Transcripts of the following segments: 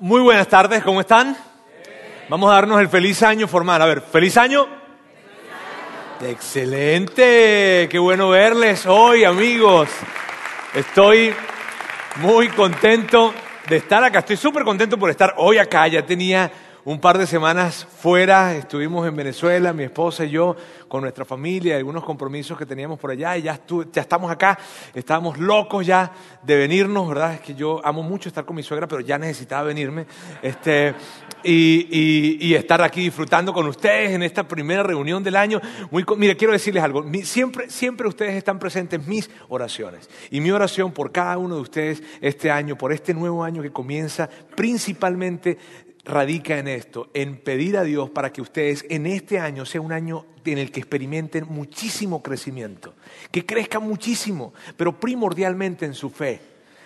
Muy buenas tardes, ¿cómo están? Vamos a darnos el feliz año formal. A ver, feliz año. Excelente, qué bueno verles hoy, amigos. Estoy muy contento de estar acá. Estoy súper contento por estar hoy acá. Ya tenía un par de semanas fuera, estuvimos en Venezuela, mi esposa y yo, con nuestra familia, algunos compromisos que teníamos por allá y ya, estamos acá, estábamos locos ya de venirnos, ¿verdad? Es que yo amo mucho estar con mi suegra, pero ya necesitaba venirme. Este, y, estar aquí disfrutando con ustedes en esta primera reunión del año. Mire, quiero decirles algo. siempre, siempre ustedes están presentes en mis oraciones. Y mi oración por cada uno de ustedes este año, por este nuevo año que comienza, principalmente radica en esto, en pedir a Dios para que ustedes en este año sea un año en el que experimenten muchísimo crecimiento, que crezcan muchísimo, pero primordialmente en su fe,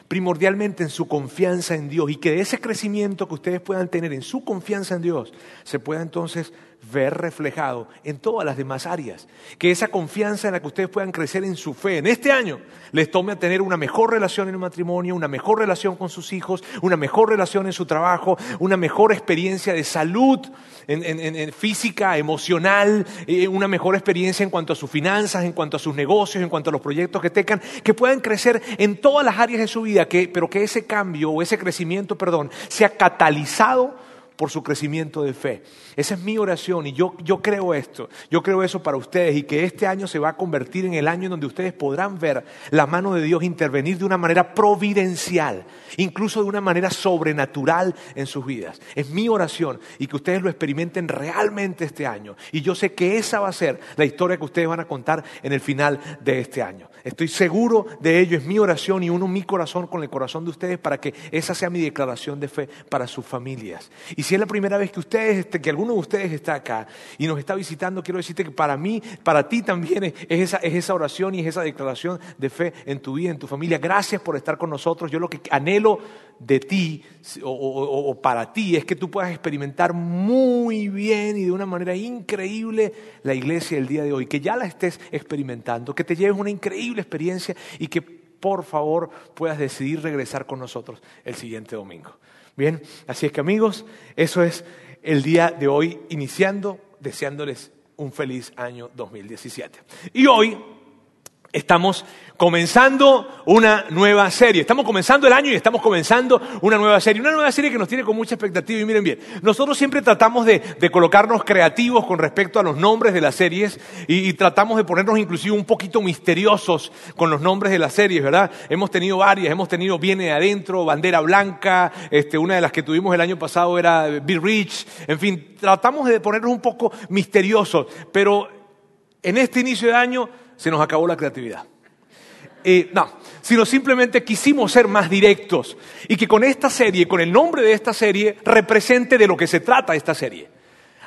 primordialmente en su confianza en Dios y que de ese crecimiento que ustedes puedan tener en su confianza en Dios se pueda entonces ver reflejado en todas las demás áreas. Que esa confianza en la que ustedes puedan crecer en su fe en este año les tome a tener una mejor relación en el matrimonio, una mejor relación con sus hijos, una mejor relación en su trabajo, una mejor experiencia de salud en, física, emocional, eh, una mejor experiencia en cuanto a sus finanzas, en cuanto a sus negocios, en cuanto a los proyectos que tengan, que puedan crecer en todas las áreas de su vida, pero que ese cambio o ese crecimiento, perdón, sea catalizado por su crecimiento de fe. Esa es mi oración y yo, yo creo esto, yo creo eso para ustedes y que este año se va a convertir en el año en donde ustedes podrán ver la mano de Dios intervenir de una manera providencial, incluso de una manera sobrenatural en sus vidas. Es mi oración y que ustedes lo experimenten realmente este año. Y yo sé que esa va a ser la historia que ustedes van a contar en el final de este año. Estoy seguro de ello, es mi oración y uno mi corazón con el corazón de ustedes para que esa sea mi declaración de fe para sus familias. Y si es la primera vez que ustedes, que alguno de ustedes está acá y nos está visitando, quiero decirte que para mí, para ti también es esa, es esa oración y es esa declaración de fe en tu vida, en tu familia. Gracias por estar con nosotros. Yo lo que anhelo de ti o, para ti es que tú puedas experimentar muy bien y de una manera increíble la iglesia el día de hoy, que ya la estés experimentando, que te lleves una increíble experiencia y que por favor puedas decidir regresar con nosotros el siguiente domingo. Bien, así es que amigos, eso es el día de hoy iniciando, deseándoles un feliz año 2017. Y hoy estamos comenzando una nueva serie. Estamos comenzando el año y estamos comenzando una nueva serie. Una nueva serie que nos tiene con mucha expectativa. Y miren bien, nosotros siempre tratamos de, colocarnos creativos con respecto a los nombres de las series y, tratamos de ponernos inclusive un poquito misteriosos con los nombres de las series, ¿verdad? Hemos tenido varias, hemos tenido Viene Adentro, Bandera Blanca, este, una de las que tuvimos el año pasado era Be Rich, en fin, tratamos de ponernos un poco misteriosos, pero en este inicio de año se nos acabó la creatividad. Eh, no, sino simplemente quisimos ser más directos y que con esta serie, con el nombre de esta serie, represente de lo que se trata esta serie.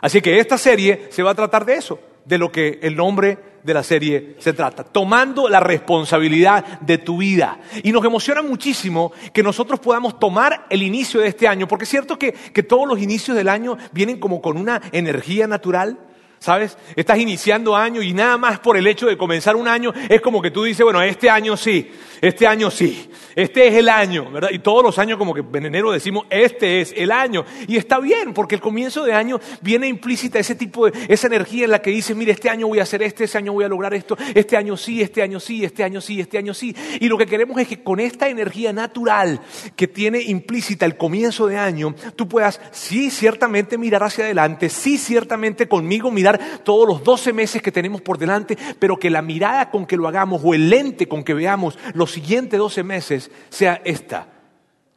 Así que esta serie se va a tratar de eso, de lo que el nombre de la serie se trata, tomando la responsabilidad de tu vida. Y nos emociona muchísimo que nosotros podamos tomar el inicio de este año, porque es cierto que, que todos los inicios del año vienen como con una energía natural, ¿Sabes? Estás iniciando año y nada más por el hecho de comenzar un año es como que tú dices, bueno, este año sí, este año sí, este es el año, ¿verdad? Y todos los años como que en enero decimos, este es el año. Y está bien, porque el comienzo de año viene implícita ese tipo de, esa energía en la que dices, mire, este año voy a hacer este, este año voy a lograr esto, este año sí, este año sí, este año sí, este año sí. Y lo que queremos es que con esta energía natural que tiene implícita el comienzo de año, tú puedas, sí, ciertamente mirar hacia adelante, sí, ciertamente conmigo mirar todos los 12 meses que tenemos por delante, pero que la mirada con que lo hagamos o el lente con que veamos los siguientes 12 meses sea esta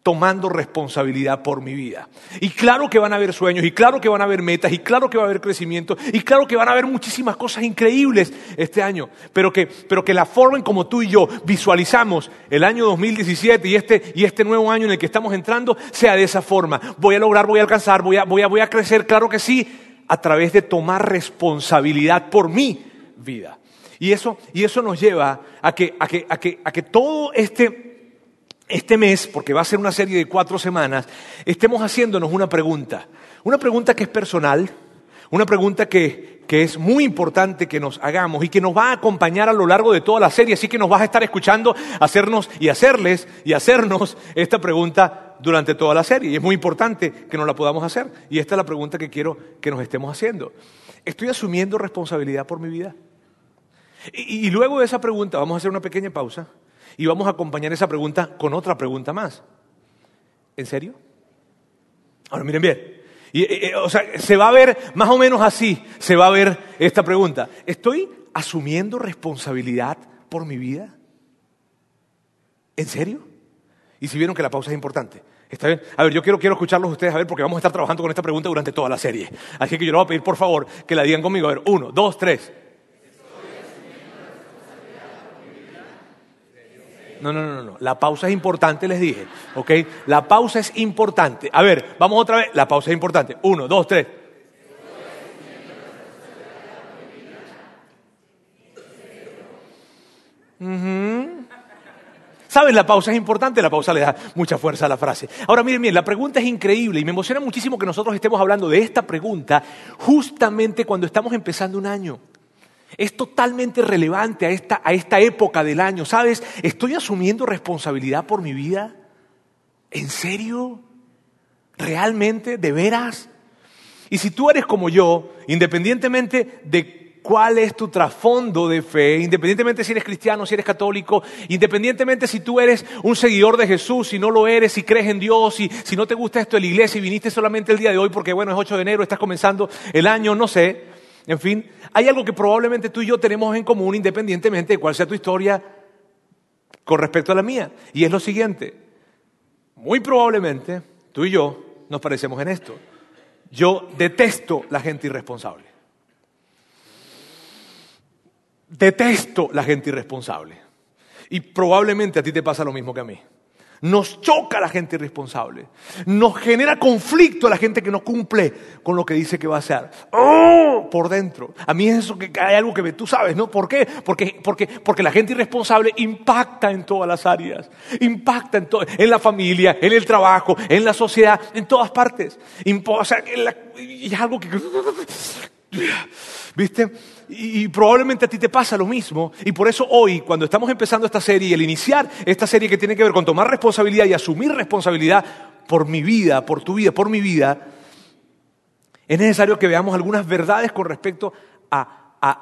tomando responsabilidad por mi vida. Y claro que van a haber sueños, y claro que van a haber metas, y claro que va a haber crecimiento, y claro que van a haber muchísimas cosas increíbles este año, pero que, pero que la forma en como tú y yo visualizamos el año 2017 y este, y este nuevo año en el que estamos entrando sea de esa forma. Voy a lograr, voy a alcanzar, voy a, voy a, voy a crecer, claro que sí, a través de tomar responsabilidad por mi vida. Y eso, y eso nos lleva a que, a que, a que, a que todo este, este mes, porque va a ser una serie de cuatro semanas, estemos haciéndonos una pregunta. Una pregunta que es personal, una pregunta que, que, es muy importante que nos hagamos y que nos va a acompañar a lo largo de toda la serie, así que nos vas a estar escuchando hacernos y hacerles y hacernos esta pregunta durante toda la serie y es muy importante que nos la podamos hacer. Y esta es la pregunta que quiero que nos estemos haciendo. ¿Estoy asumiendo responsabilidad por mi vida? Y, luego de esa pregunta vamos a hacer una pequeña pausa y vamos a acompañar esa pregunta con otra pregunta más. ¿En serio? Ahora miren bien. O sea, se va a ver más o menos así, se va a ver esta pregunta. ¿Estoy asumiendo responsabilidad por mi vida? ¿En serio? Y si vieron que la pausa es importante. ¿Está bien? A ver, yo quiero, quiero escucharlos ustedes, a ver, porque vamos a estar trabajando con esta pregunta durante toda la serie. Así que yo les voy a pedir, por favor, que la digan conmigo. A ver, uno, dos, tres. No, no, no, no. La pausa es importante, les dije. ¿Ok? La pausa es importante. A ver, vamos otra vez. La pausa es importante. Uno, dos, tres. ¿Saben? La pausa es importante, la pausa le da mucha fuerza a la frase. Ahora, miren, miren, la pregunta es increíble y me emociona muchísimo que nosotros estemos hablando de esta pregunta justamente cuando estamos empezando un año. Es totalmente relevante a esta, a esta época del año. ¿Sabes? ¿Estoy asumiendo responsabilidad por mi vida? ¿En serio? ¿Realmente? ¿De veras? Y si tú eres como yo, independientemente de cuál es tu trasfondo de fe, independientemente si eres cristiano, si eres católico, independientemente si tú eres un seguidor de Jesús, si no lo eres, si crees en Dios, si, no te gusta esto de la iglesia y viniste solamente el día de hoy porque bueno, es 8 de enero, estás comenzando el año, no sé, en fin, hay algo que probablemente tú y yo tenemos en común independientemente de cuál sea tu historia con respecto a la mía. Y es lo siguiente, muy probablemente tú y yo nos parecemos en esto. Yo detesto la gente irresponsable. Detesto la gente irresponsable. Y probablemente a ti te pasa lo mismo que a mí. Nos choca la gente irresponsable. Nos genera conflicto a la gente que no cumple con lo que dice que va a hacer. ¡Oh! Por dentro. A mí es eso que hay algo que tú sabes, ¿no? ¿Por qué? Porque, porque, porque la gente irresponsable impacta en todas las áreas. Impacta en, la familia, en el trabajo, en la sociedad, en todas partes. o sea, es algo que... ¿Viste? Y, probablemente a ti te pasa lo mismo. Y por eso hoy, cuando estamos empezando esta serie y el iniciar esta serie que tiene que ver con tomar responsabilidad y asumir responsabilidad por mi vida, por tu vida, por mi vida, es necesario que veamos algunas verdades con respecto a,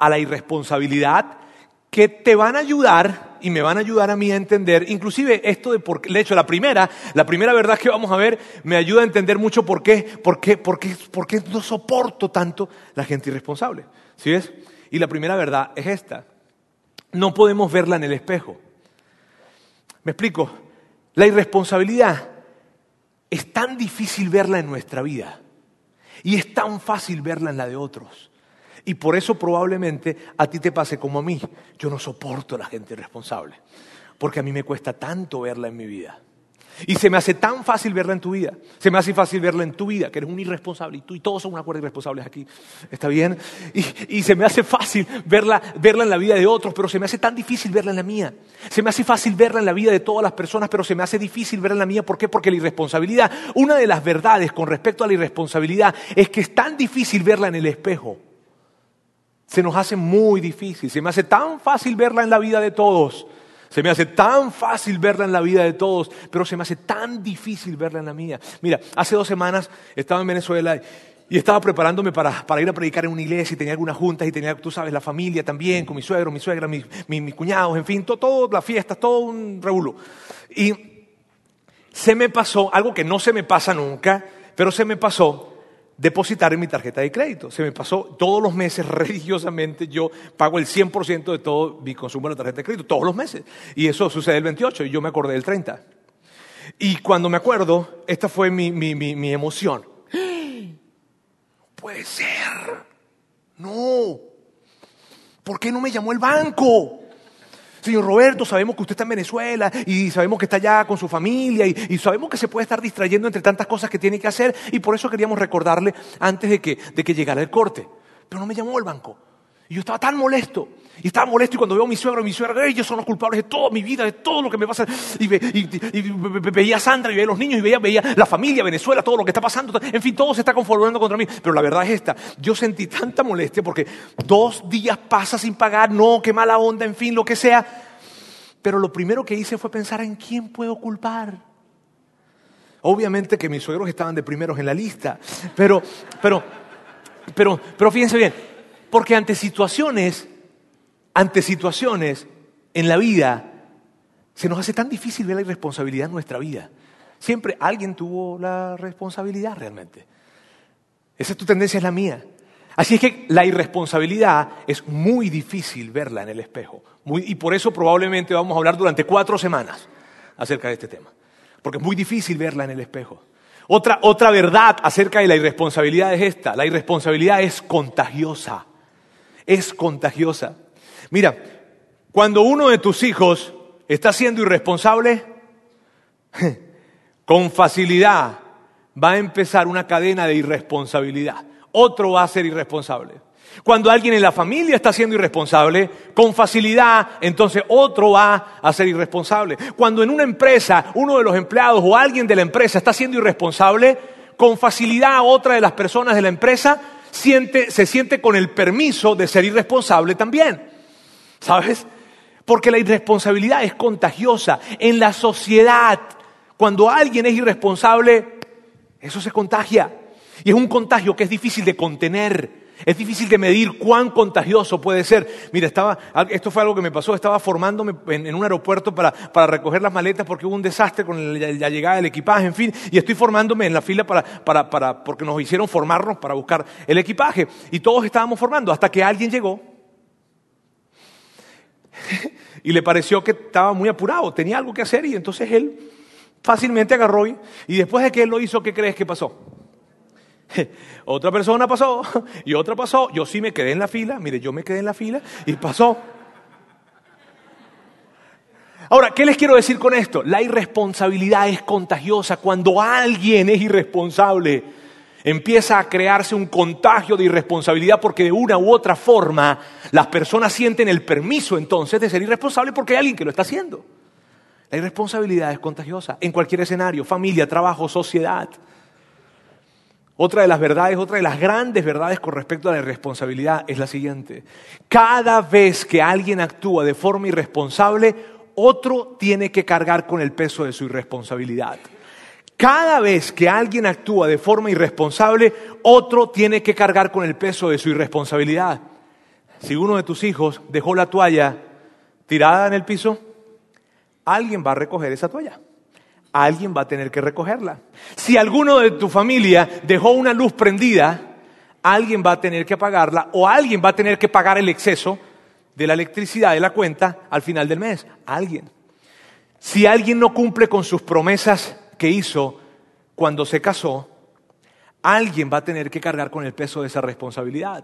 la irresponsabilidad que te van a ayudar y me van a ayudar a mí a entender, inclusive esto de por qué, de hecho la primera, la primera verdad que vamos a ver me ayuda a entender mucho por qué, por qué, por qué, por qué no soporto tanto la gente irresponsable. ¿Sí ves? Y la primera verdad es esta. No podemos verla en el espejo. Me explico. La irresponsabilidad es tan difícil verla en nuestra vida y es tan fácil verla en la de otros. Y por eso probablemente a ti te pase como a mí. Yo no soporto a la gente irresponsable, porque a mí me cuesta tanto verla en mi vida. Y se me hace tan fácil verla en tu vida. Se me hace fácil verla en tu vida, que eres un irresponsable. Y tú y todos son una cuerda irresponsables aquí. ¿Está bien? Y, se me hace fácil verla, verla en la vida de otros, pero se me hace tan difícil verla en la mía. Se me hace fácil verla en la vida de todas las personas, pero se me hace difícil verla en la mía. ¿Por qué? Porque la irresponsabilidad, una de las verdades con respecto a la irresponsabilidad es que es tan difícil verla en el espejo. Se nos hace muy difícil. Se me hace tan fácil verla en la vida de todos se me hace tan fácil verla en la vida de todos, pero se me hace tan difícil verla en la mía. Mira, hace dos semanas estaba en Venezuela y estaba preparándome para, ir a predicar en una iglesia y tenía algunas juntas y tenía, tú sabes, la familia también, con mi suegro, mi suegra, mis, cuñados, en fin, todo, todo, las fiestas, todo un revuelo. Y se me pasó, algo que no se me pasa nunca, pero se me pasó depositar en mi tarjeta de crédito. Se me pasó todos los meses religiosamente, yo pago el 100% de todo mi consumo de la tarjeta de crédito, todos los meses. Y eso sucede el 28 y yo me acordé del 30. Y cuando me acuerdo, esta fue mi, mi, mi, emoción. puede ser. No. ¿Por qué no me llamó el banco? Señor Roberto, sabemos que usted está en Venezuela y sabemos que está allá con su familia y, sabemos que se puede estar distrayendo entre tantas cosas que tiene que hacer y por eso queríamos recordarle antes de que, de que llegara el corte. Pero no me llamó el banco. Y yo estaba tan molesto. Y estaba molesto y cuando veo a mi suegro y mi suegra, ellos son los culpables de toda mi vida, de todo lo que me pasa. Y, veía a Sandra y veía a los niños y veía, veía la familia, Venezuela, todo lo que está pasando. En fin, todo se está conformando contra mí. Pero la verdad es esta. Yo sentí tanta molestia porque dos días pasa sin pagar, no, qué mala onda, en fin, lo que sea. Pero lo primero que hice fue pensar en quién puedo culpar. Obviamente que mis suegros estaban de primeros en la lista, pero, pero, pero, pero fíjense bien, porque ante situaciones, ante situaciones en la vida, se nos hace tan difícil ver la irresponsabilidad en nuestra vida. Siempre alguien tuvo la responsabilidad realmente. Esa es tu tendencia, es la mía. Así es que la irresponsabilidad es muy difícil verla en el espejo. y por eso probablemente vamos a hablar durante cuatro semanas acerca de este tema. Porque es muy difícil verla en el espejo. Otra, otra verdad acerca de la irresponsabilidad es esta. La irresponsabilidad es contagiosa. Es contagiosa. Mira, cuando uno de tus hijos está siendo irresponsable, con facilidad va a empezar una cadena de irresponsabilidad. Otro va a ser irresponsable. Cuando alguien en la familia está siendo irresponsable, con facilidad, entonces otro va a ser irresponsable. Cuando en una empresa uno de los empleados o alguien de la empresa está siendo irresponsable, con facilidad otra de las personas de la empresa se siente con el permiso de ser irresponsable también. ¿Sabes? Porque la irresponsabilidad es contagiosa. En la sociedad, cuando alguien es irresponsable, eso se contagia. Y es un contagio que es difícil de contener. Es difícil de medir cuán contagioso puede ser. Mira, estaba, esto fue algo que me pasó, estaba formándome en, un aeropuerto para, recoger las maletas porque hubo un desastre con la, llegada del equipaje, en fin, y estoy formándome en la fila para, para, porque nos hicieron formarnos para buscar el equipaje. Y todos estábamos formando hasta que alguien llegó y le pareció que estaba muy apurado, tenía algo que hacer y entonces él fácilmente agarró y, después de que él lo hizo, ¿qué crees que pasó? Otra persona pasó y otra pasó. Yo sí me quedé en la fila, mire, yo me quedé en la fila y pasó. Ahora, ¿qué les quiero decir con esto? La irresponsabilidad es contagiosa. Cuando alguien es irresponsable, empieza a crearse un contagio de irresponsabilidad porque de una u otra forma las personas sienten el permiso entonces de ser irresponsable porque hay alguien que lo está haciendo. La irresponsabilidad es contagiosa en cualquier escenario, familia, trabajo, sociedad. Otra de las verdades, otra de las grandes verdades con respecto a la irresponsabilidad es la siguiente. Cada vez que alguien actúa de forma irresponsable, otro tiene que cargar con el peso de su irresponsabilidad. Cada vez que alguien actúa de forma irresponsable, otro tiene que cargar con el peso de su irresponsabilidad. Si uno de tus hijos dejó la toalla tirada en el piso, alguien va a recoger esa toalla. Alguien va a tener que recogerla. Si alguno de tu familia dejó una luz prendida, alguien va a tener que apagarla o alguien va a tener que pagar el exceso de la electricidad de la cuenta al final del mes. Alguien. Si alguien no cumple con sus promesas que hizo cuando se casó, alguien va a tener que cargar con el peso de esa responsabilidad.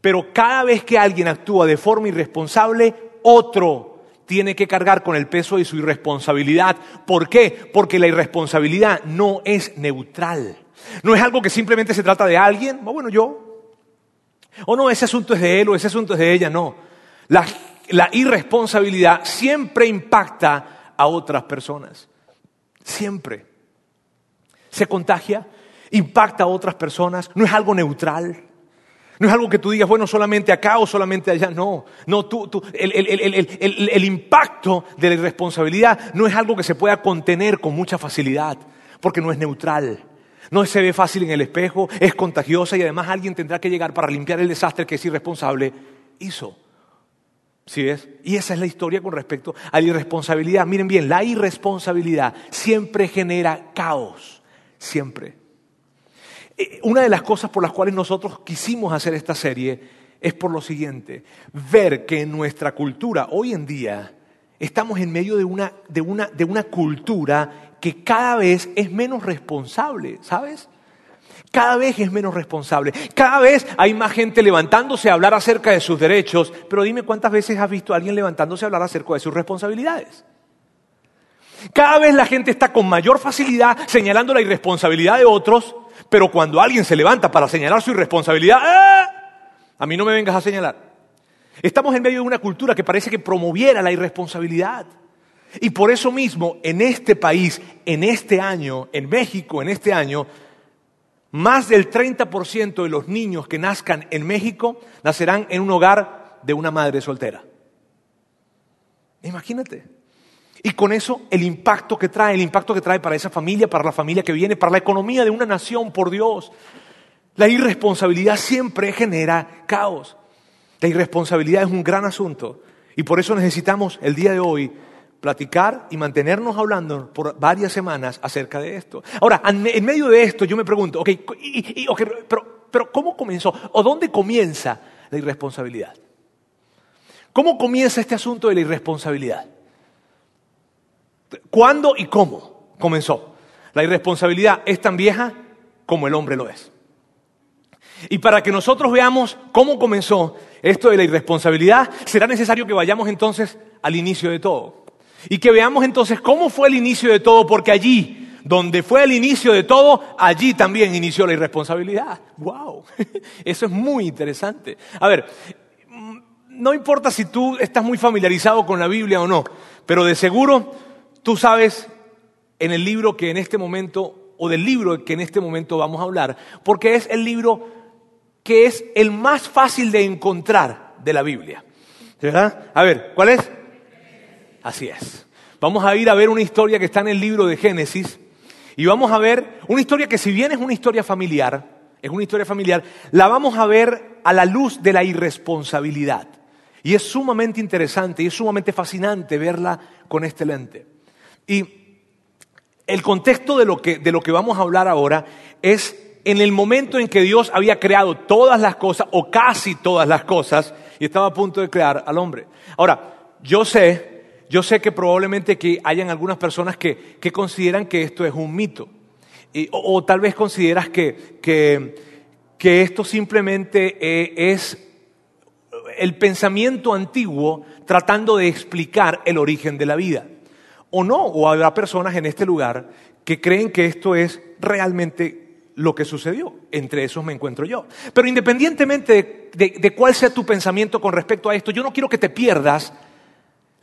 Pero cada vez que alguien actúa de forma irresponsable, otro tiene que cargar con el peso de su irresponsabilidad. ¿Por qué? Porque la irresponsabilidad no es neutral. No es algo que simplemente se trata de alguien, bueno, yo. O no, ese asunto es de él o ese asunto es de ella, no. La, la irresponsabilidad siempre impacta a otras personas. Siempre. Se contagia, impacta a otras personas, no es algo neutral. No es algo que tú digas, bueno, solamente acá o solamente allá. No, no, tú, tú, el, el, impacto de la irresponsabilidad no es algo que se pueda contener con mucha facilidad, porque no es neutral. No se ve fácil en el espejo, es contagiosa y además alguien tendrá que llegar para limpiar el desastre que ese irresponsable hizo. ¿Sí? Y esa es la historia con respecto a la irresponsabilidad. Miren bien, la irresponsabilidad siempre genera caos, siempre. Eh, una de las cosas por las cuales nosotros quisimos hacer esta serie es por lo siguiente, ver que en nuestra cultura hoy en día estamos en medio de una, de una, de una cultura que cada vez es menos responsable, ¿sabes? Cada vez es menos responsable. Cada vez hay más gente levantándose a hablar acerca de sus derechos. Pero dime cuántas veces has visto a alguien levantándose a hablar acerca de sus responsabilidades. Cada vez la gente está con mayor facilidad señalando la irresponsabilidad de otros, pero cuando alguien se levanta para señalar su irresponsabilidad, ¡eh! a mí no me vengas a señalar. Estamos en medio de una cultura que parece que promoviera la irresponsabilidad. Y por eso mismo, en este país, en este año, en México, en este año, más del 30% de los niños que nazcan en México nacerán en un hogar de una madre soltera. Imagínate. Y con eso el impacto que trae, el impacto que trae para esa familia, para la familia que viene, para la economía de una nación, por Dios. La irresponsabilidad siempre genera caos. La irresponsabilidad es un gran asunto y por eso necesitamos el día de hoy platicar y mantenernos hablando por varias semanas acerca de esto. Ahora, en medio de esto yo me pregunto, ok, pero, pero ¿cómo comenzó? ¿O dónde comienza la irresponsabilidad? ¿Cómo comienza este asunto de la irresponsabilidad? ¿Cuándo y cómo comenzó? La irresponsabilidad es tan vieja como el hombre lo es. Y para que nosotros veamos cómo comenzó esto de la irresponsabilidad, será necesario que vayamos entonces al inicio de todo. Y que veamos entonces cómo fue el inicio de todo, porque allí, donde fue el inicio de todo, allí también inició la irresponsabilidad. ¡Wow! Eso es muy interesante. A ver, no importa si tú estás muy familiarizado con la Biblia o no, pero de seguro tú sabes en el libro que en este momento, o del libro que en este momento vamos a hablar, porque es el libro que es el más fácil de encontrar de la Biblia. ¿Verdad? A ver, ¿cuál es? Así es. Vamos a ir a ver una historia que está en el libro de Génesis y vamos a ver una historia que si bien es una historia familiar, es una historia familiar, la vamos a ver a la luz de la irresponsabilidad. Y es sumamente interesante y es sumamente fascinante verla con este lente. Y el contexto de lo que, de lo que vamos a hablar ahora es en el momento en que Dios había creado todas las cosas, o casi todas las cosas, y estaba a punto de crear al hombre. Ahora, yo sé, yo sé que probablemente que hayan algunas personas que, consideran que esto es un mito, o, tal vez consideras que, que, esto simplemente eh, es el pensamiento antiguo tratando de explicar el origen de la vida. O no, o habrá personas en este lugar que creen que esto es realmente lo que sucedió. Entre esos me encuentro yo. Pero independientemente de, cuál sea tu pensamiento con respecto a esto, yo no quiero que te pierdas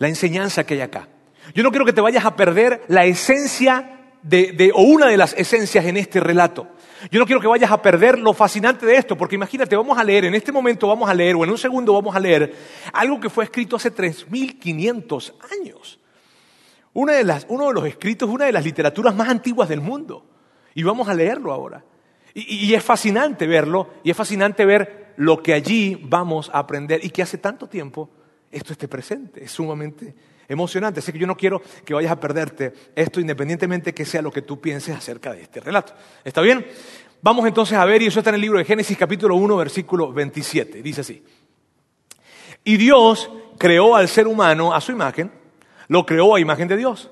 la enseñanza que hay acá. Yo no quiero que te vayas a perder la esencia de, o una de las esencias en este relato. Yo no quiero que vayas a perder lo fascinante de esto, porque imagínate, vamos a leer, en este momento vamos a leer, o en un segundo vamos a leer, algo que fue escrito hace 3.500 años. Una de las, uno de los escritos, una de las literaturas más antiguas del mundo. Y vamos a leerlo ahora. Y, es fascinante verlo y es fascinante ver lo que allí vamos a aprender y que hace tanto tiempo esto esté presente. Es sumamente emocionante. Así que yo no quiero que vayas a perderte esto independientemente que sea lo que tú pienses acerca de este relato. ¿Está bien? Vamos entonces a ver, y eso está en el libro de Génesis capítulo 1, versículo 27. Dice así. Y Dios creó al ser humano a su imagen, lo creó a imagen de Dios.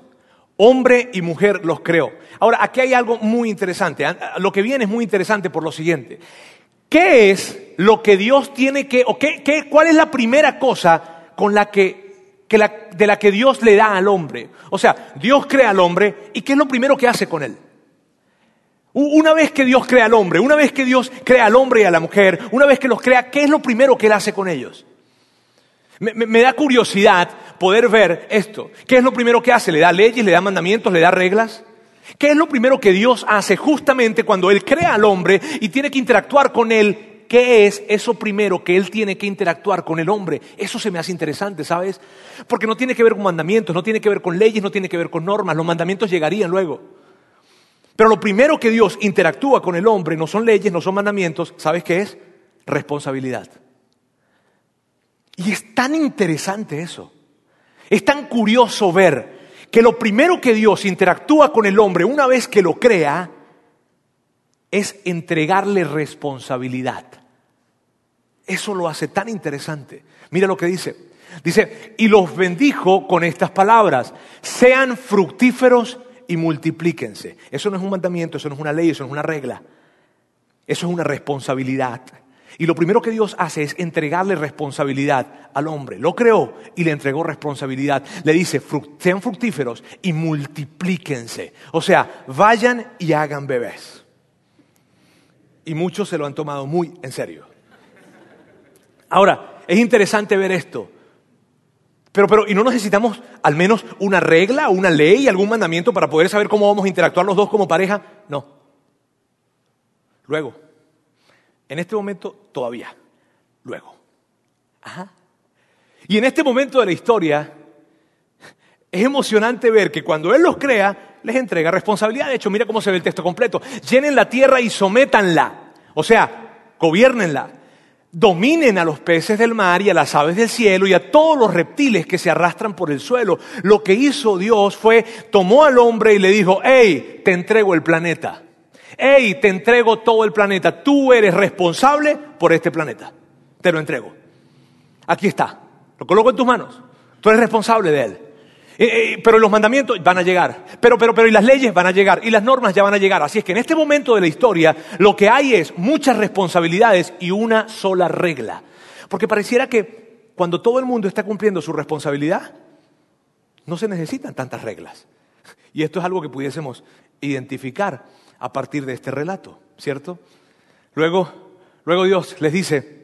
Hombre y mujer los creó. Ahora, aquí hay algo muy interesante. Ah, lo que viene es muy interesante por lo siguiente. ¿Qué es lo que Dios tiene que, o qué, cuál es la primera cosa con la que, de la que Dios le da al hombre? O sea, Dios crea al hombre y ¿qué es lo primero que hace con él? Una vez que Dios crea al hombre, una vez que Dios crea al hombre y a la mujer, una vez que los crea, ¿qué es lo primero que él hace con ellos? Me, da curiosidad poder ver esto. ¿Qué es lo primero que hace? ¿Le da leyes, le da mandamientos, le da reglas? ¿Qué es lo primero que Dios hace justamente cuando Él crea al hombre y tiene que interactuar con Él? ¿Qué es eso primero que Él tiene que interactuar con el hombre? Eso se me hace interesante, ¿sabes? Porque no tiene que ver con mandamientos, no tiene que ver con leyes, no tiene que ver con normas. Los mandamientos llegarían luego. Pero lo primero que Dios interactúa con el hombre no son leyes, no son mandamientos, ¿sabes qué es? Responsabilidad. Y es tan interesante eso. Es tan curioso ver que lo primero que Dios interactúa con el hombre una vez que lo crea es entregarle responsabilidad. Eso lo hace tan interesante. Mira lo que dice. Dice, y los bendijo con estas palabras, sean fructíferos y multiplíquense. Eso no es un mandamiento, eso no es una ley, eso no es una regla. Eso es una responsabilidad. Y lo primero que Dios hace es entregarle responsabilidad al hombre. Lo creó y le entregó responsabilidad. Le dice, sean fructíferos y multiplíquense. O sea, vayan y hagan bebés. Y muchos se lo han tomado muy en serio. Ahora, es interesante ver esto. Pero, pero, ¿y no necesitamos al menos una regla, una ley, algún mandamiento para poder saber cómo vamos a interactuar los dos como pareja? No. Luego, en este momento todavía. Luego. Ajá. Y en este momento de la historia, Es emocionante ver que cuando Él los crea, les entrega responsabilidad. De hecho, mira cómo se ve el texto completo. Llenen la tierra y sométanla. O sea, gobiernenla. Dominen a los peces del mar y a las aves del cielo y a todos los reptiles que se arrastran por el suelo. Lo que hizo Dios fue, tomó al hombre y le dijo, hey, te entrego el planeta. Hey, te entrego todo el planeta. Tú eres responsable por este planeta. Te lo entrego. Aquí está. Lo coloco en tus manos. Tú eres responsable de él. Eh, eh, pero los mandamientos van a llegar. Pero, pero, pero, y las leyes van a llegar. Y las normas ya van a llegar. Así es que en este momento de la historia, lo que hay es muchas responsabilidades y una sola regla. Porque pareciera que cuando todo el mundo está cumpliendo su responsabilidad, no se necesitan tantas reglas. Y esto es algo que pudiésemos identificar a partir de este relato, ¿cierto? Luego, luego Dios les dice,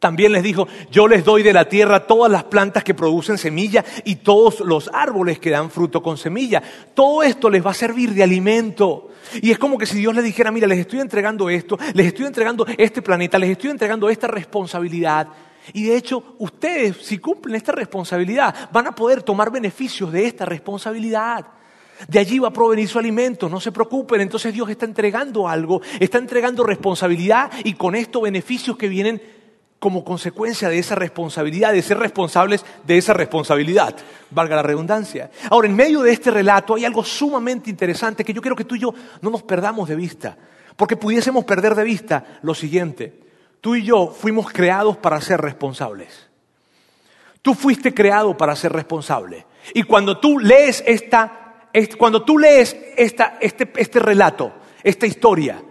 también les dijo, yo les doy de la tierra todas las plantas que producen semilla y todos los árboles que dan fruto con semilla. Todo esto les va a servir de alimento. Y es como que si Dios les dijera, mira, les estoy entregando esto, les estoy entregando este planeta, les estoy entregando esta responsabilidad. Y de hecho, ustedes, si cumplen esta responsabilidad, van a poder tomar beneficios de esta responsabilidad. De allí va a provenir su alimento, no se preocupen. Entonces Dios está entregando algo, está entregando responsabilidad y con esto beneficios que vienen como consecuencia de esa responsabilidad, de ser responsables de esa responsabilidad, valga la redundancia. Ahora, en medio de este relato hay algo sumamente interesante que yo quiero que tú y yo no nos perdamos de vista, porque pudiésemos perder de vista lo siguiente, tú y yo fuimos creados para ser responsables. Tú fuiste creado para ser responsable. Y cuando tú lees esta, cuando tú lees esta, este, este relato, esta historia,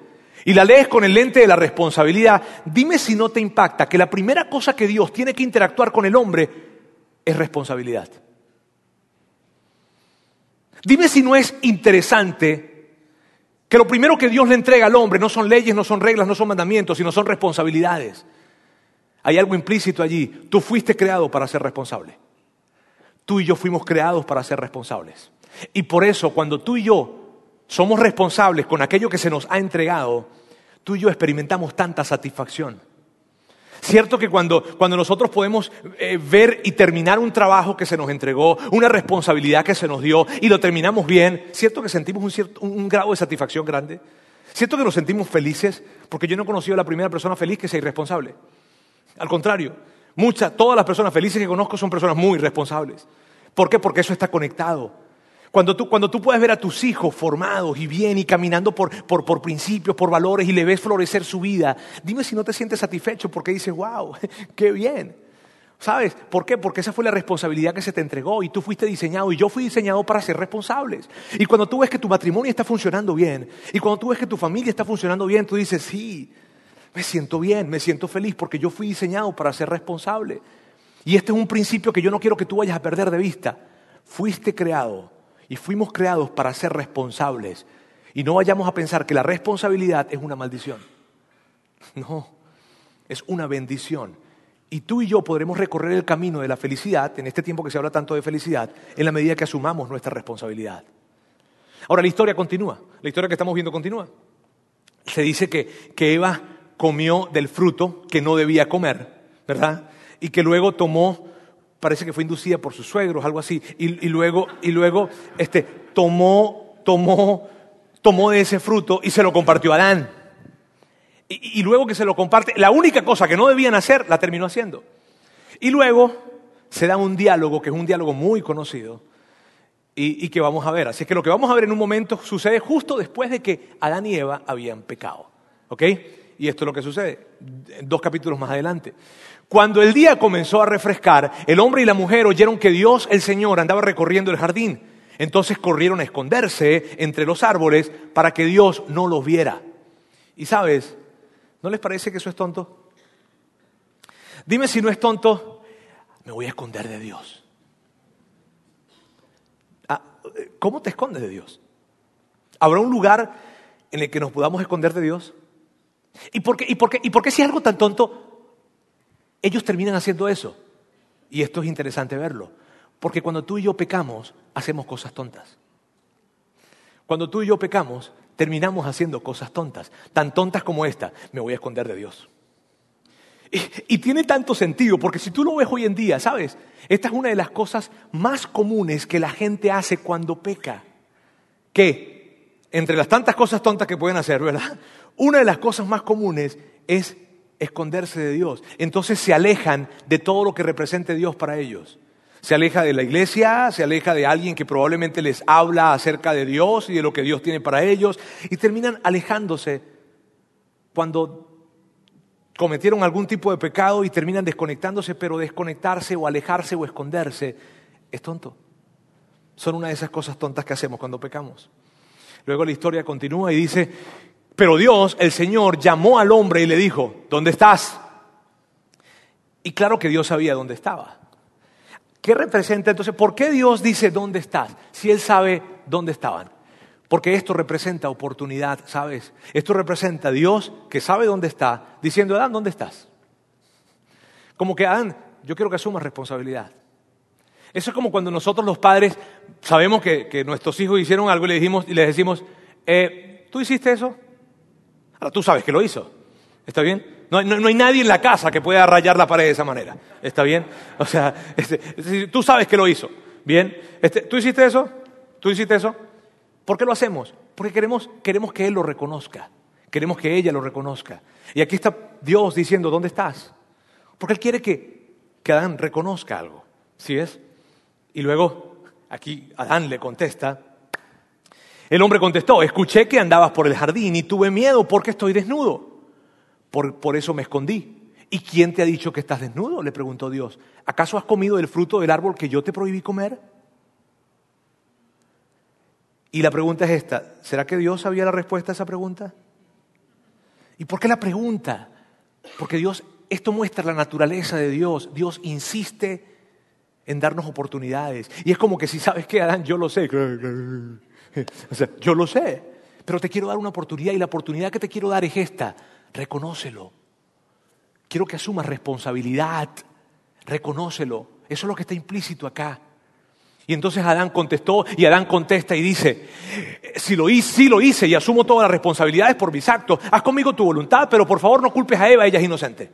y la lees con el lente de la responsabilidad, dime si no te impacta que la primera cosa que Dios tiene que interactuar con el hombre es responsabilidad. Dime si no es interesante que lo primero que Dios le entrega al hombre no son leyes, no son reglas, no son mandamientos, sino son responsabilidades. Hay algo implícito allí. Tú fuiste creado para ser responsable. Tú y yo fuimos creados para ser responsables. Y por eso cuando tú y yo somos responsables con aquello que se nos ha entregado, tú y yo experimentamos tanta satisfacción. Cierto que cuando, nosotros podemos eh, ver y terminar un trabajo que se nos entregó, una responsabilidad que se nos dio y lo terminamos bien, cierto que sentimos un, cierto, un grado de satisfacción grande. Cierto que nos sentimos felices, porque yo no he conocido a la primera persona feliz que sea irresponsable. Al contrario, muchas, todas las personas felices que conozco son personas muy responsables. ¿Por qué? Porque eso está conectado cuando tú, cuando tú puedes ver a tus hijos formados y bien y caminando por, por, por, principios, por valores y le ves florecer su vida, dime si no te sientes satisfecho porque dices, wow, qué bien. ¿Sabes? ¿Por qué? Porque esa fue la responsabilidad que se te entregó y tú fuiste diseñado y yo fui diseñado para ser responsables. Y cuando tú ves que tu matrimonio está funcionando bien y cuando tú ves que tu familia está funcionando bien, tú dices, sí, me siento bien, me siento feliz porque yo fui diseñado para ser responsable. Y este es un principio que yo no quiero que tú vayas a perder de vista. Fuiste creado y fuimos creados para ser responsables. Y no vayamos a pensar que la responsabilidad es una maldición. No, es una bendición. Y tú y yo podremos recorrer el camino de la felicidad, en este tiempo que se habla tanto de felicidad, en la medida que asumamos nuestra responsabilidad. Ahora, la historia continúa, la historia que estamos viendo continúa. Se dice que, que Eva comió del fruto que no debía comer, ¿verdad? Y que luego tomó parece que fue inducida por sus suegros, algo así, y, luego, y luego este, tomó, tomó, tomó de ese fruto y se lo compartió a Adán. Y, luego que se lo comparte, la única cosa que no debían hacer, la terminó haciendo. Y luego se da un diálogo, que es un diálogo muy conocido, y, y que vamos a ver. Así que lo que vamos a ver en un momento sucede justo después de que Adán y Eva habían pecado. ¿Ok? Y esto es lo que sucede, dos capítulos más adelante. Cuando el día comenzó a refrescar, el hombre y la mujer oyeron que Dios, el Señor, andaba recorriendo el jardín. Entonces corrieron a esconderse entre los árboles para que Dios no los viera. Y sabes, ¿no les parece que eso es tonto? Dime si no es tonto, me voy a esconder de Dios. Ah, ¿Cómo te escondes de Dios? ¿Habrá un lugar en el que nos podamos esconder de Dios? ¿Y por qué, y por qué, y por qué si es algo tan tonto, ellos terminan haciendo eso. Y esto es interesante verlo. Porque cuando tú y yo pecamos, hacemos cosas tontas. Cuando tú y yo pecamos, terminamos haciendo cosas tontas. Tan tontas como esta, me voy a esconder de Dios. Y, tiene tanto sentido, porque si tú lo ves hoy en día, ¿sabes? Esta es una de las cosas más comunes que la gente hace cuando peca. Que, entre las tantas cosas tontas que pueden hacer, ¿verdad? Una de las cosas más comunes es esconderse de Dios. Entonces se alejan de todo lo que represente Dios para ellos. Se aleja de la iglesia, se aleja de alguien que probablemente les habla acerca de Dios y de lo que Dios tiene para ellos, y terminan alejándose cuando cometieron algún tipo de pecado y terminan desconectándose, pero desconectarse o alejarse o esconderse es tonto. Son una de esas cosas tontas que hacemos cuando pecamos. Luego la historia continúa y dice, pero Dios, el Señor, llamó al hombre y le dijo, ¿dónde estás? Y claro que Dios sabía dónde estaba. ¿Qué representa entonces? ¿Por qué Dios dice dónde estás? Si Él sabe dónde estaban. Porque esto representa oportunidad, ¿sabes? Esto representa a Dios que sabe dónde está, diciendo, Adán, ¿dónde estás? Como que, Adán, yo quiero que asumas responsabilidad. Eso es como cuando nosotros los padres sabemos que, nuestros hijos hicieron algo y les, dijimos, y les decimos, eh, ¿tú hiciste eso? Ahora tú sabes que lo hizo. ¿Está bien? No, hay nadie en la casa que pueda rayar la pared de esa manera. ¿Está bien? O sea, tú sabes que lo hizo. ¿Bien? Este, ¿Tú hiciste eso? ¿Tú hiciste eso? ¿Por qué lo hacemos? Porque queremos, queremos que Él lo reconozca. Queremos que ella lo reconozca. Y aquí está Dios diciendo, ¿dónde estás? Porque Él quiere que, que Adán reconozca algo. ¿Sí es? Y luego, aquí Adán le contesta. El hombre contestó, escuché que andabas por el jardín y tuve miedo porque estoy desnudo. Por, por eso me escondí. ¿Y quién te ha dicho que estás desnudo? Le preguntó Dios. ¿Acaso has comido del fruto del árbol que yo te prohibí comer? Y la pregunta es esta, ¿será que Dios sabía la respuesta a esa pregunta? ¿Y por qué la pregunta? Porque Dios, esto muestra la naturaleza de Dios. Dios insiste en darnos oportunidades. Y es como que si sabes que Adán, yo lo sé. Yo lo sé. Pero te quiero dar una oportunidad y la oportunidad que te quiero dar es esta. Reconócelo. Quiero que asumas responsabilidad. Reconócelo. Eso es lo que está implícito acá. Y entonces Adán contestó y Adán contesta y dice, si lo hice, sí lo hice y asumo todas las responsabilidades por mis actos, haz conmigo tu voluntad, pero por favor no culpes a Eva, ella es inocente.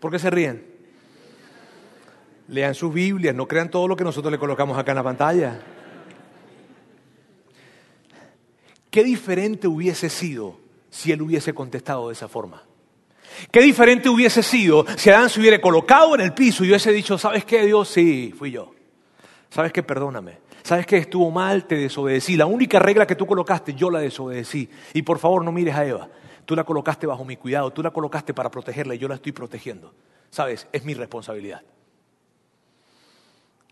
¿Por qué se ríen? Lean sus Biblias, no crean todo lo que nosotros le colocamos acá en la pantalla. Qué diferente hubiese sido si él hubiese contestado de esa forma. Qué diferente hubiese sido si Adán se hubiera colocado en el piso y hubiese dicho, ¿sabes qué, Dios? Sí, fui yo. ¿Sabes qué? Perdóname. ¿Sabes qué? Estuvo mal, te desobedecí. La única regla que tú colocaste, yo la desobedecí. Y por favor, no mires a Eva. Tú la colocaste bajo mi cuidado, tú la colocaste para protegerla y yo la estoy protegiendo. ¿Sabes? Es mi responsabilidad.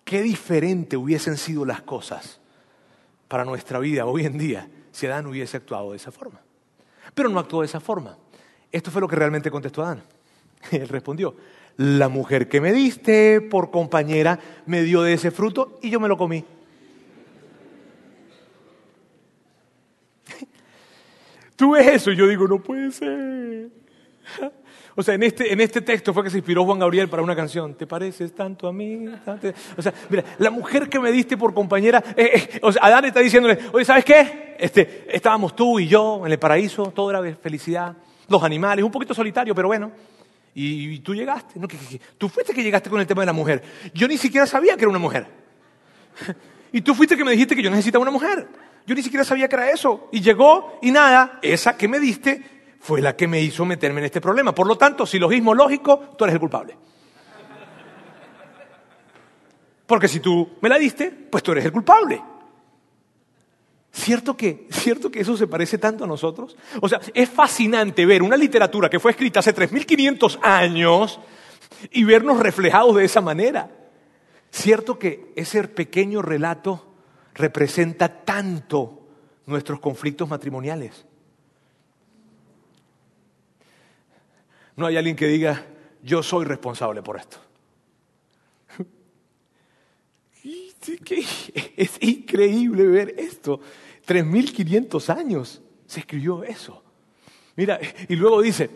Qué diferente hubiesen sido las cosas para nuestra vida hoy en día si Adán hubiese actuado de esa forma. Pero no actuó de esa forma. Esto fue lo que realmente contestó Adán. Él respondió, la mujer que me diste por compañera me dio de ese fruto y yo me lo comí. Tú ves eso y yo digo, no puede ser. O sea, en este, en este texto fue que se inspiró Juan Gabriel para una canción. ¿Te pareces tanto a mí? O sea, mira, la mujer que me diste por compañera, eh, eh, o sea, Adán está diciéndole, oye, ¿sabes qué? Este, estábamos tú y yo en el paraíso, todo era felicidad los animales, un poquito solitario, pero bueno. Y, tú llegaste, ¿no? Tú fuiste que llegaste con el tema de la mujer. Yo ni siquiera sabía que era una mujer. Y tú fuiste que me dijiste que yo necesitaba una mujer. Yo ni siquiera sabía que era eso. Y llegó y nada, esa que me diste fue la que me hizo meterme en este problema. Por lo tanto, silogismo lógico, tú eres el culpable. Porque si tú me la diste, pues tú eres el culpable. ¿Cierto que, ¿Cierto que eso se parece tanto a nosotros? O sea, es fascinante ver una literatura que fue escrita hace 3.500 años y vernos reflejados de esa manera. ¿Cierto que ese pequeño relato representa tanto nuestros conflictos matrimoniales? No hay alguien que diga, yo soy responsable por esto. Es increíble ver esto. 3.500 años se escribió eso. Mira, y luego dice,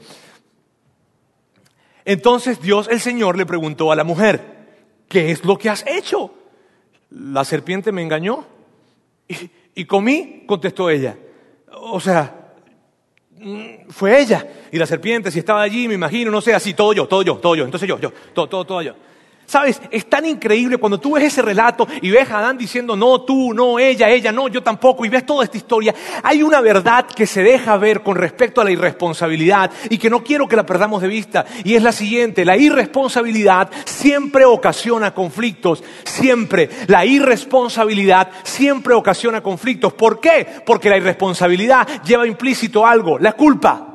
entonces Dios el Señor le preguntó a la mujer, ¿qué es lo que has hecho? La serpiente me engañó y, comí, contestó ella. o sea, fue ella. Y la serpiente, si estaba allí, me imagino, no sé, así, todo yo, todo yo, todo yo. Entonces yo, yo, todo, todo, todo yo. Sabes, es tan increíble cuando tú ves ese relato y ves a Adán diciendo, no, tú, no, ella, ella, no, yo tampoco, y ves toda esta historia. Hay una verdad que se deja ver con respecto a la irresponsabilidad y que no quiero que la perdamos de vista, y es la siguiente, la irresponsabilidad siempre ocasiona conflictos, siempre. La irresponsabilidad siempre ocasiona conflictos. ¿Por qué? Porque la irresponsabilidad lleva implícito algo, la culpa.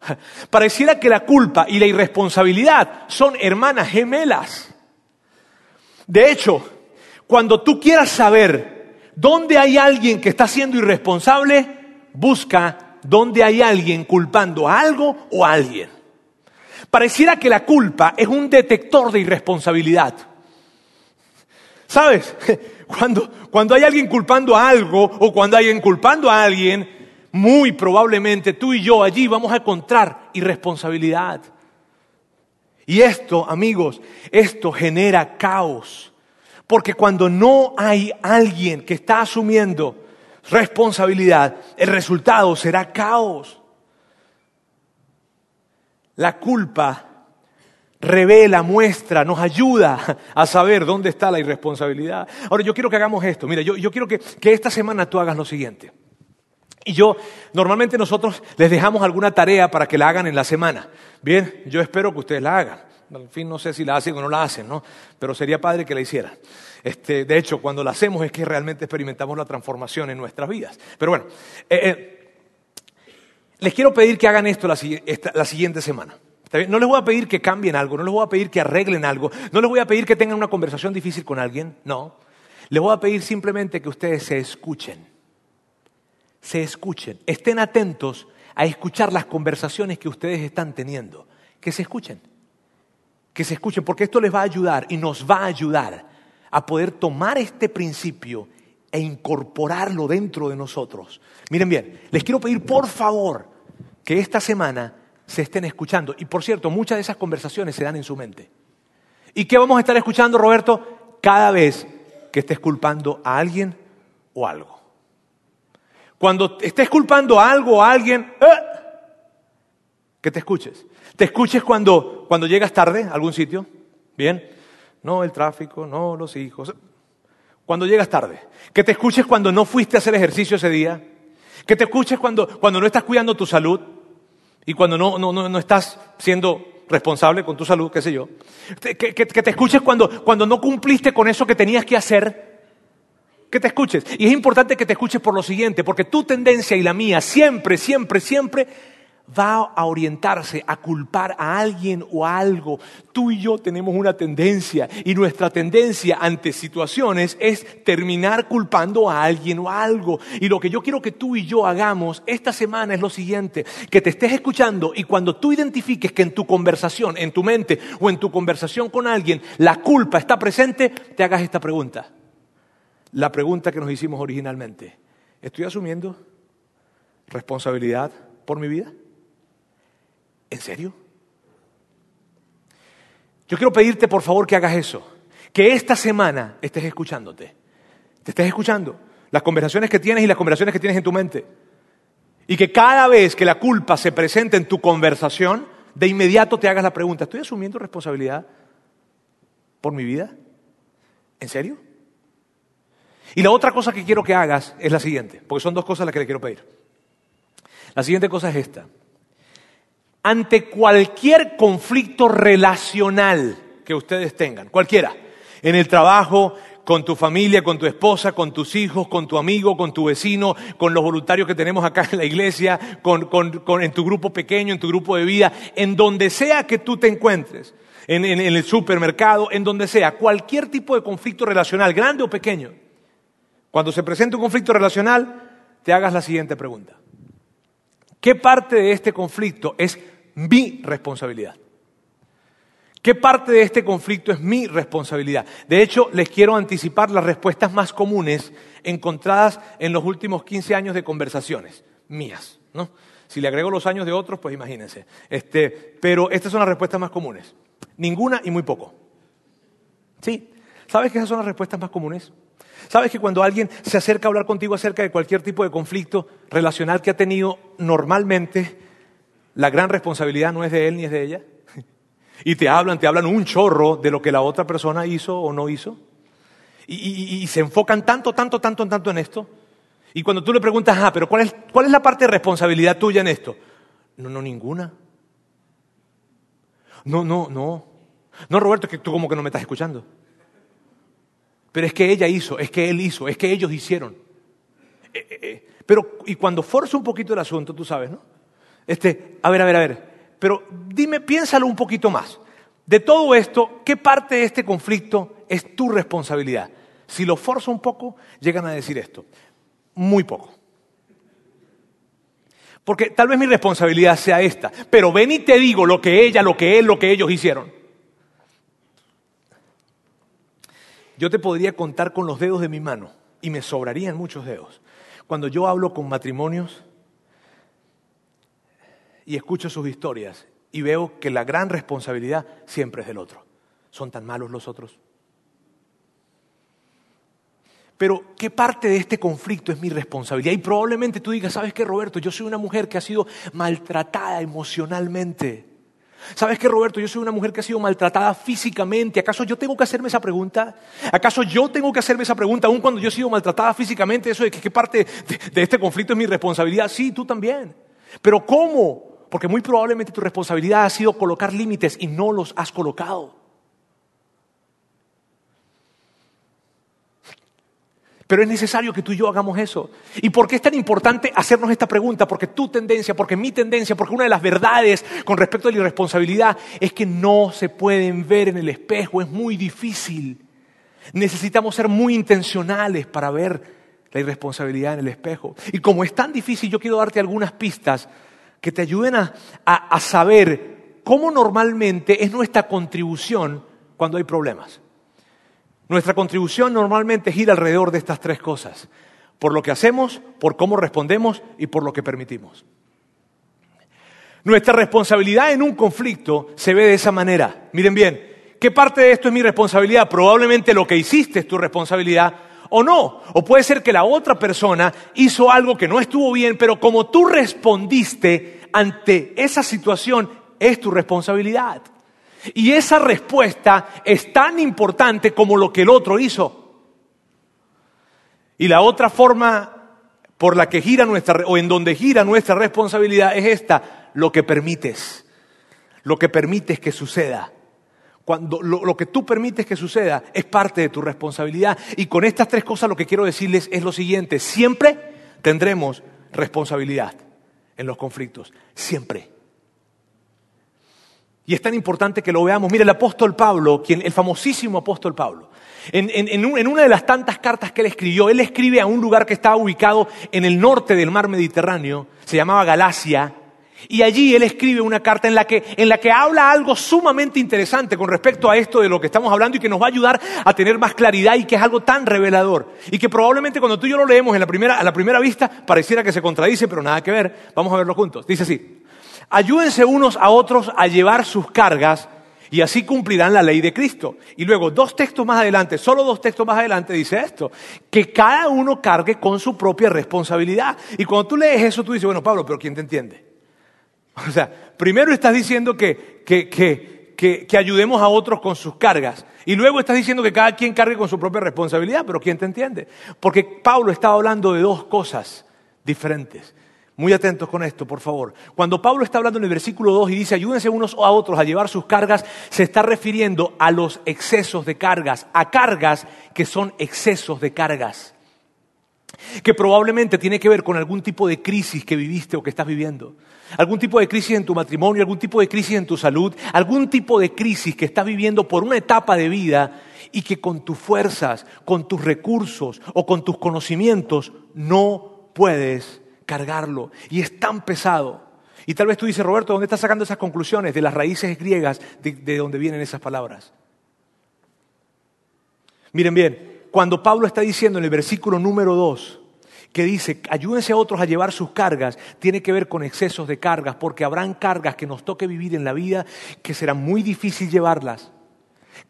Pareciera que la culpa y la irresponsabilidad son hermanas gemelas. De hecho, cuando tú quieras saber dónde hay alguien que está siendo irresponsable, busca dónde hay alguien culpando a algo o a alguien. Pareciera que la culpa es un detector de irresponsabilidad. ¿Sabes? Cuando, cuando hay alguien culpando a algo o cuando hay alguien culpando a alguien, muy probablemente tú y yo allí vamos a encontrar irresponsabilidad. Y esto, amigos, esto genera caos. Porque cuando no hay alguien que está asumiendo responsabilidad, el resultado será caos. La culpa revela, muestra, nos ayuda a saber dónde está la irresponsabilidad. Ahora, yo quiero que hagamos esto. Mira, yo, yo quiero que, que esta semana tú hagas lo siguiente. Y yo, normalmente nosotros les dejamos alguna tarea para que la hagan en la semana. Bien, yo espero que ustedes la hagan. Al fin no sé si la hacen o no la hacen, ¿no? Pero sería padre que la hicieran. Este, de hecho, cuando la hacemos es que realmente experimentamos la transformación en nuestras vidas. Pero bueno, eh, eh, les quiero pedir que hagan esto la, la siguiente semana. No les voy a pedir que cambien algo, no les voy a pedir que arreglen algo, no les voy a pedir que tengan una conversación difícil con alguien, no. Les voy a pedir simplemente que ustedes se escuchen se escuchen, estén atentos a escuchar las conversaciones que ustedes están teniendo, que se escuchen, que se escuchen, porque esto les va a ayudar y nos va a ayudar a poder tomar este principio e incorporarlo dentro de nosotros. Miren bien, les quiero pedir por favor que esta semana se estén escuchando. Y por cierto, muchas de esas conversaciones se dan en su mente. ¿Y qué vamos a estar escuchando, Roberto? Cada vez que estés culpando a alguien o algo. Cuando estés culpando a algo a alguien, ¡eh! que te escuches. Te escuches cuando, cuando llegas tarde a algún sitio. Bien. No el tráfico, no los hijos. Cuando llegas tarde. Que te escuches cuando no fuiste a hacer ejercicio ese día. Que te escuches cuando, cuando no estás cuidando tu salud y cuando no, no, no, estás siendo responsable con tu salud, qué sé yo. Que, que, que te escuches cuando, cuando no cumpliste con eso que tenías que hacer que te escuches. Y es importante que te escuches por lo siguiente, porque tu tendencia y la mía siempre, siempre, siempre va a orientarse a culpar a alguien o a algo. Tú y yo tenemos una tendencia y nuestra tendencia ante situaciones es terminar culpando a alguien o a algo. Y lo que yo quiero que tú y yo hagamos esta semana es lo siguiente, que te estés escuchando y cuando tú identifiques que en tu conversación, en tu mente o en tu conversación con alguien, la culpa está presente, te hagas esta pregunta la pregunta que nos hicimos originalmente. ¿Estoy asumiendo responsabilidad por mi vida? ¿En serio? Yo quiero pedirte por favor que hagas eso, que esta semana estés escuchándote, te estés escuchando las conversaciones que tienes y las conversaciones que tienes en tu mente. Y que cada vez que la culpa se presente en tu conversación, de inmediato te hagas la pregunta, ¿estoy asumiendo responsabilidad por mi vida? ¿En serio? Y la otra cosa que quiero que hagas es la siguiente, porque son dos cosas las que le quiero pedir. La siguiente cosa es esta. Ante cualquier conflicto relacional que ustedes tengan, cualquiera, en el trabajo, con tu familia, con tu esposa, con tus hijos, con tu amigo, con tu vecino, con los voluntarios que tenemos acá en la iglesia, en tu grupo pequeño, en tu grupo de vida, en donde sea que tú te encuentres, en el supermercado, en donde sea, cualquier tipo de conflicto relacional, grande o pequeño, cuando se presente un conflicto relacional, te hagas la siguiente pregunta. ¿Qué parte de este conflicto es mi responsabilidad? ¿Qué parte de este conflicto es mi responsabilidad? De hecho, les quiero anticipar las respuestas más comunes encontradas en los últimos 15 años de conversaciones mías. ¿no? Si le agrego los años de otros, pues imagínense. Este, pero estas son las respuestas más comunes. Ninguna y muy poco. Sí, ¿Sabes que esas son las respuestas más comunes? ¿Sabes que cuando alguien se acerca a hablar contigo acerca de cualquier tipo de conflicto relacional que ha tenido, normalmente la gran responsabilidad no es de él ni es de ella? Y te hablan, te hablan un chorro de lo que la otra persona hizo o no hizo. Y, se enfocan tanto, tanto, tanto, tanto en esto. Y cuando tú le preguntas, ah, pero ¿cuál es, ¿cuál es la parte de responsabilidad tuya en esto? No, no, ninguna. No, no, no. No, Roberto, es que tú como que no me estás escuchando. Pero es que ella hizo, es que él hizo, es que ellos hicieron. Eh, eh, eh. Pero, y cuando forza un poquito el asunto, tú sabes, ¿no? Este, a ver, a ver, a ver. Pero dime, piénsalo un poquito más. De todo esto, ¿qué parte de este conflicto es tu responsabilidad? Si lo forzo un poco, llegan a decir esto. Muy poco. Porque tal vez mi responsabilidad sea esta, pero ven y te digo lo que ella, lo que él, lo que ellos hicieron. Yo te podría contar con los dedos de mi mano, y me sobrarían muchos dedos. Cuando yo hablo con matrimonios y escucho sus historias y veo que la gran responsabilidad siempre es del otro. ¿Son tan malos los otros? Pero, ¿qué parte de este conflicto es mi responsabilidad? Y probablemente tú digas, ¿sabes qué, Roberto? Yo soy una mujer que ha sido maltratada emocionalmente. ¿Sabes qué, Roberto? Yo soy una mujer que ha sido maltratada físicamente. ¿Acaso yo tengo que hacerme esa pregunta? ¿Acaso yo tengo que hacerme esa pregunta aún cuando yo he sido maltratada físicamente? Eso de que qué parte de, de este conflicto es mi responsabilidad. Sí, tú también. Pero ¿cómo? Porque muy probablemente tu responsabilidad ha sido colocar límites y no los has colocado. Pero es necesario que tú y yo hagamos eso. ¿Y por qué es tan importante hacernos esta pregunta? Porque tu tendencia, porque mi tendencia, porque una de las verdades con respecto a la irresponsabilidad es que no se pueden ver en el espejo, es muy difícil. Necesitamos ser muy intencionales para ver la irresponsabilidad en el espejo. Y como es tan difícil, yo quiero darte algunas pistas que te ayuden a, a saber cómo normalmente es nuestra contribución cuando hay problemas. Nuestra contribución normalmente gira alrededor de estas tres cosas. Por lo que hacemos, por cómo respondemos y por lo que permitimos. Nuestra responsabilidad en un conflicto se ve de esa manera. Miren bien, ¿qué parte de esto es mi responsabilidad? Probablemente lo que hiciste es tu responsabilidad o no. O puede ser que la otra persona hizo algo que no estuvo bien, pero como tú respondiste ante esa situación, es tu responsabilidad. Y esa respuesta es tan importante como lo que el otro hizo. Y la otra forma por la que gira nuestra, o en donde gira nuestra responsabilidad es esta, lo que permites, lo que permites que suceda. Cuando lo, lo, que tú permites que suceda es parte de tu responsabilidad. Y con estas tres cosas lo que quiero decirles es lo siguiente, siempre tendremos responsabilidad en los conflictos, siempre. Y es tan importante que lo veamos. Mire, el apóstol Pablo, quien, el famosísimo apóstol Pablo, en, en, una de las tantas cartas que él escribió, él escribe a un lugar que estaba ubicado en el norte del mar Mediterráneo, se llamaba Galacia, y allí él escribe una carta en la, que, en la que habla algo sumamente interesante con respecto a esto de lo que estamos hablando y que nos va a ayudar a tener más claridad y que es algo tan revelador. Y que probablemente cuando tú y yo lo leemos en la primera, a la primera vista pareciera que se contradice, pero nada que ver. Vamos a verlo juntos. Dice así, Ayúdense unos a otros a llevar sus cargas y así cumplirán la ley de Cristo. Y luego, dos textos más adelante, solo dos textos más adelante dice esto, que cada uno cargue con su propia responsabilidad. Y cuando tú lees eso, tú dices, bueno, Pablo, pero ¿quién te entiende? O sea, primero estás diciendo que, que, que, que, ayudemos a otros con sus cargas. Y luego estás diciendo que cada quien cargue con su propia responsabilidad, pero ¿quién te entiende? Porque Pablo estaba hablando de dos cosas diferentes. Muy atentos con esto, por favor. Cuando Pablo está hablando en el versículo 2 y dice, ayúdense unos a otros a llevar sus cargas, se está refiriendo a los excesos de cargas, a cargas que son excesos de cargas, que probablemente tiene que ver con algún tipo de crisis que viviste o que estás viviendo, algún tipo de crisis en tu matrimonio, algún tipo de crisis en tu salud, algún tipo de crisis que estás viviendo por una etapa de vida y que con tus fuerzas, con tus recursos o con tus conocimientos no puedes cargarlo. Y es tan pesado. Y tal vez tú dices, Roberto, ¿dónde estás sacando esas conclusiones? De las raíces griegas de, de donde vienen esas palabras. Miren bien, cuando Pablo está diciendo en el versículo número 2, que dice, ayúdense a otros a llevar sus cargas, tiene que ver con excesos de cargas, porque habrán cargas que nos toque vivir en la vida que será muy difícil llevarlas.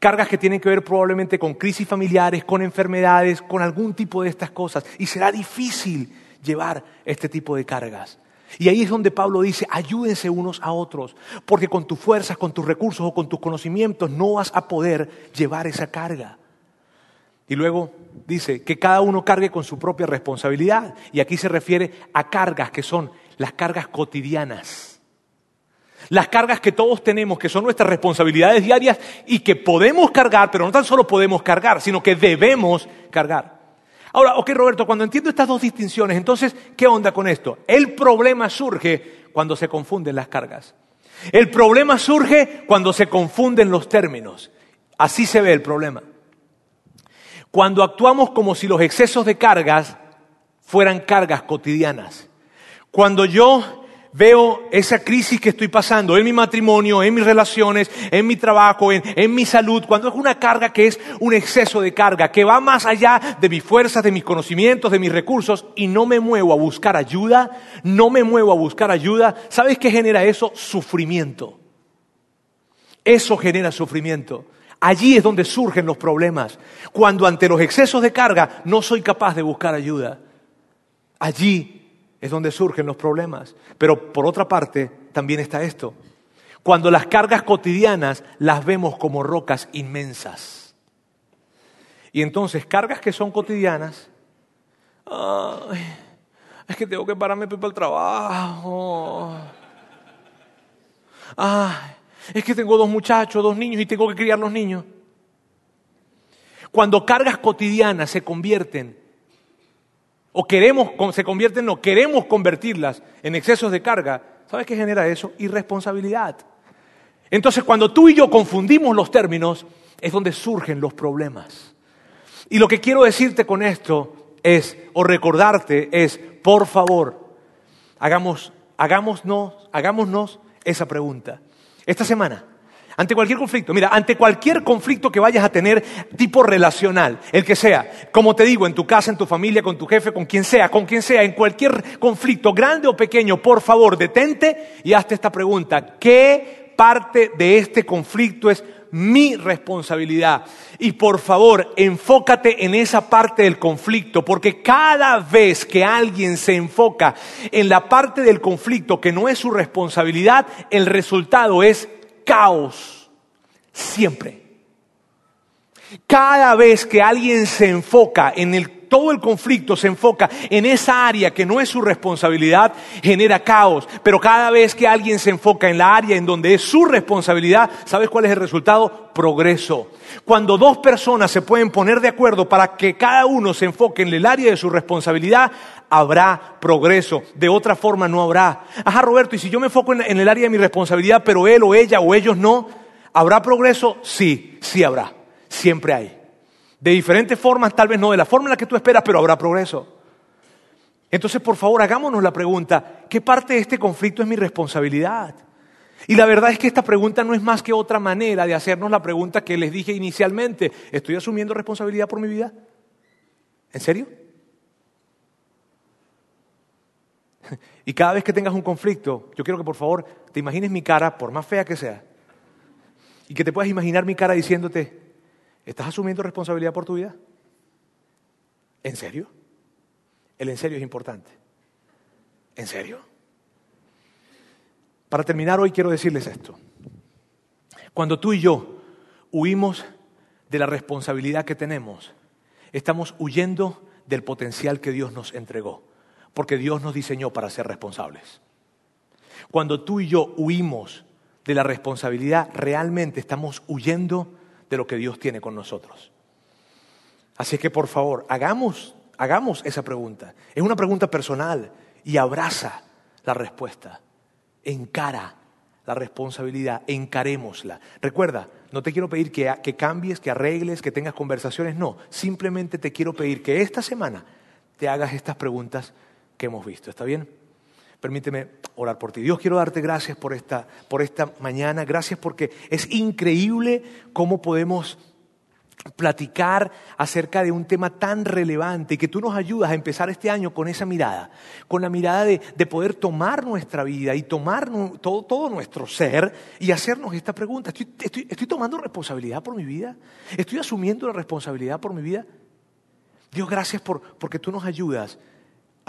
Cargas que tienen que ver probablemente con crisis familiares, con enfermedades, con algún tipo de estas cosas. Y será difícil llevar este tipo de cargas. Y ahí es donde Pablo dice, ayúdense unos a otros, porque con tus fuerzas, con tus recursos o con tus conocimientos no vas a poder llevar esa carga. Y luego dice que cada uno cargue con su propia responsabilidad. Y aquí se refiere a cargas que son las cargas cotidianas. Las cargas que todos tenemos, que son nuestras responsabilidades diarias y que podemos cargar, pero no tan solo podemos cargar, sino que debemos cargar. Ahora, ok Roberto, cuando entiendo estas dos distinciones, entonces, ¿qué onda con esto? El problema surge cuando se confunden las cargas. El problema surge cuando se confunden los términos. Así se ve el problema. Cuando actuamos como si los excesos de cargas fueran cargas cotidianas. Cuando yo veo esa crisis que estoy pasando en mi matrimonio, en mis relaciones, en mi trabajo, en, mi salud, cuando es una carga que es un exceso de carga, que va más allá de mis fuerzas, de mis conocimientos, de mis recursos, y no me muevo a buscar ayuda, no me muevo a buscar ayuda, ¿sabes qué genera eso? Sufrimiento. Eso genera sufrimiento. Allí es donde surgen los problemas. Cuando ante los excesos de carga no soy capaz de buscar ayuda. Allí es donde surgen los problemas. Pero por otra parte, también está esto. Cuando las cargas cotidianas las vemos como rocas inmensas. Y entonces, cargas que son cotidianas, es que tengo que pararme para el trabajo. es que tengo dos muchachos, dos niños y tengo que criar los niños. Cuando cargas cotidianas se convierten o queremos, se convierten, no, queremos convertirlas en excesos de carga, ¿sabes qué genera eso? Irresponsabilidad. Entonces, cuando tú y yo confundimos los términos, es donde surgen los problemas. Y lo que quiero decirte con esto es, o recordarte, es, por favor, hagamos, hagámonos, hagámonos esa pregunta. Esta semana, ante cualquier conflicto, mira, ante cualquier conflicto que vayas a tener tipo relacional, el que sea, como te digo, en tu casa, en tu familia, con tu jefe, con quien sea, con quien sea, en cualquier conflicto, grande o pequeño, por favor, detente y hazte esta pregunta. ¿Qué parte de este conflicto es mi responsabilidad. Y por favor, enfócate en esa parte del conflicto, porque cada vez que alguien se enfoca en la parte del conflicto que no es su responsabilidad, el resultado es caos. Siempre. Cada vez que alguien se enfoca en el todo el conflicto se enfoca en esa área que no es su responsabilidad, genera caos. Pero cada vez que alguien se enfoca en la área en donde es su responsabilidad, ¿sabes cuál es el resultado? Progreso. Cuando dos personas se pueden poner de acuerdo para que cada uno se enfoque en el área de su responsabilidad, habrá progreso. De otra forma no habrá. Ajá, Roberto, y si yo me enfoco en el área de mi responsabilidad, pero él o ella o ellos no, ¿habrá progreso? Sí, sí habrá. Siempre hay. De diferentes formas, tal vez no de la forma en la que tú esperas, pero habrá progreso. Entonces, por favor, hagámonos la pregunta, ¿qué parte de este conflicto es mi responsabilidad? Y la verdad es que esta pregunta no es más que otra manera de hacernos la pregunta que les dije inicialmente. ¿Estoy asumiendo responsabilidad por mi vida? ¿En serio? Y cada vez que tengas un conflicto, yo quiero que por favor te imagines mi cara, por más fea que sea, y que te puedas imaginar mi cara diciéndote, ¿Estás asumiendo responsabilidad por tu vida? ¿En serio? El en serio es importante. ¿En serio? Para terminar hoy quiero decirles esto. Cuando tú y yo huimos de la responsabilidad que tenemos, estamos huyendo del potencial que Dios nos entregó, porque Dios nos diseñó para ser responsables. Cuando tú y yo huimos de la responsabilidad, realmente estamos huyendo de lo que Dios tiene con nosotros. Así que por favor, hagamos, hagamos esa pregunta. Es una pregunta personal y abraza la respuesta. Encara la responsabilidad, encarémosla. Recuerda, no te quiero pedir que, que cambies, que arregles, que tengas conversaciones, no. Simplemente te quiero pedir que esta semana te hagas estas preguntas que hemos visto. ¿Está bien? Permíteme orar por ti. Dios, quiero darte gracias por esta, por esta mañana. Gracias porque es increíble cómo podemos platicar acerca de un tema tan relevante y que tú nos ayudas a empezar este año con esa mirada, con la mirada de, poder tomar nuestra vida y tomar todo, nuestro ser y hacernos esta pregunta. ¿Estoy, estoy tomando responsabilidad por mi vida? ¿Estoy asumiendo la responsabilidad por mi vida? Dios, gracias por, porque tú nos ayudas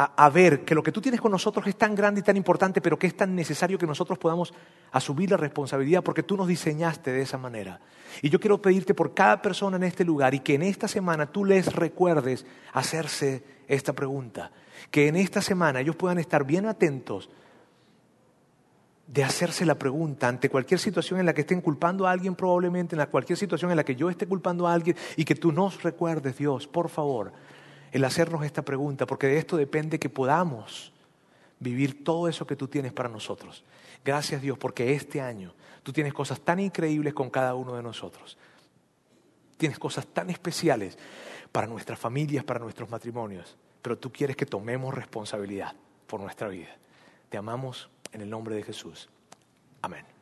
a, ver que lo que tú tienes con nosotros es tan grande y tan importante, pero que es tan necesario que nosotros podamos asumir la responsabilidad porque tú nos diseñaste de esa manera. Y yo quiero pedirte por cada persona en este lugar y que en esta semana tú les recuerdes hacerse esta pregunta. Que en esta semana ellos puedan estar bien atentos de hacerse la pregunta ante cualquier situación en la que estén culpando a alguien probablemente, en cualquier situación en la que yo esté culpando a alguien y que tú nos recuerdes, Dios, por favor el hacernos esta pregunta, porque de esto depende que podamos vivir todo eso que tú tienes para nosotros. Gracias Dios, porque este año tú tienes cosas tan increíbles con cada uno de nosotros. Tienes cosas tan especiales para nuestras familias, para nuestros matrimonios, pero tú quieres que tomemos responsabilidad por nuestra vida. Te amamos en el nombre de Jesús. Amén.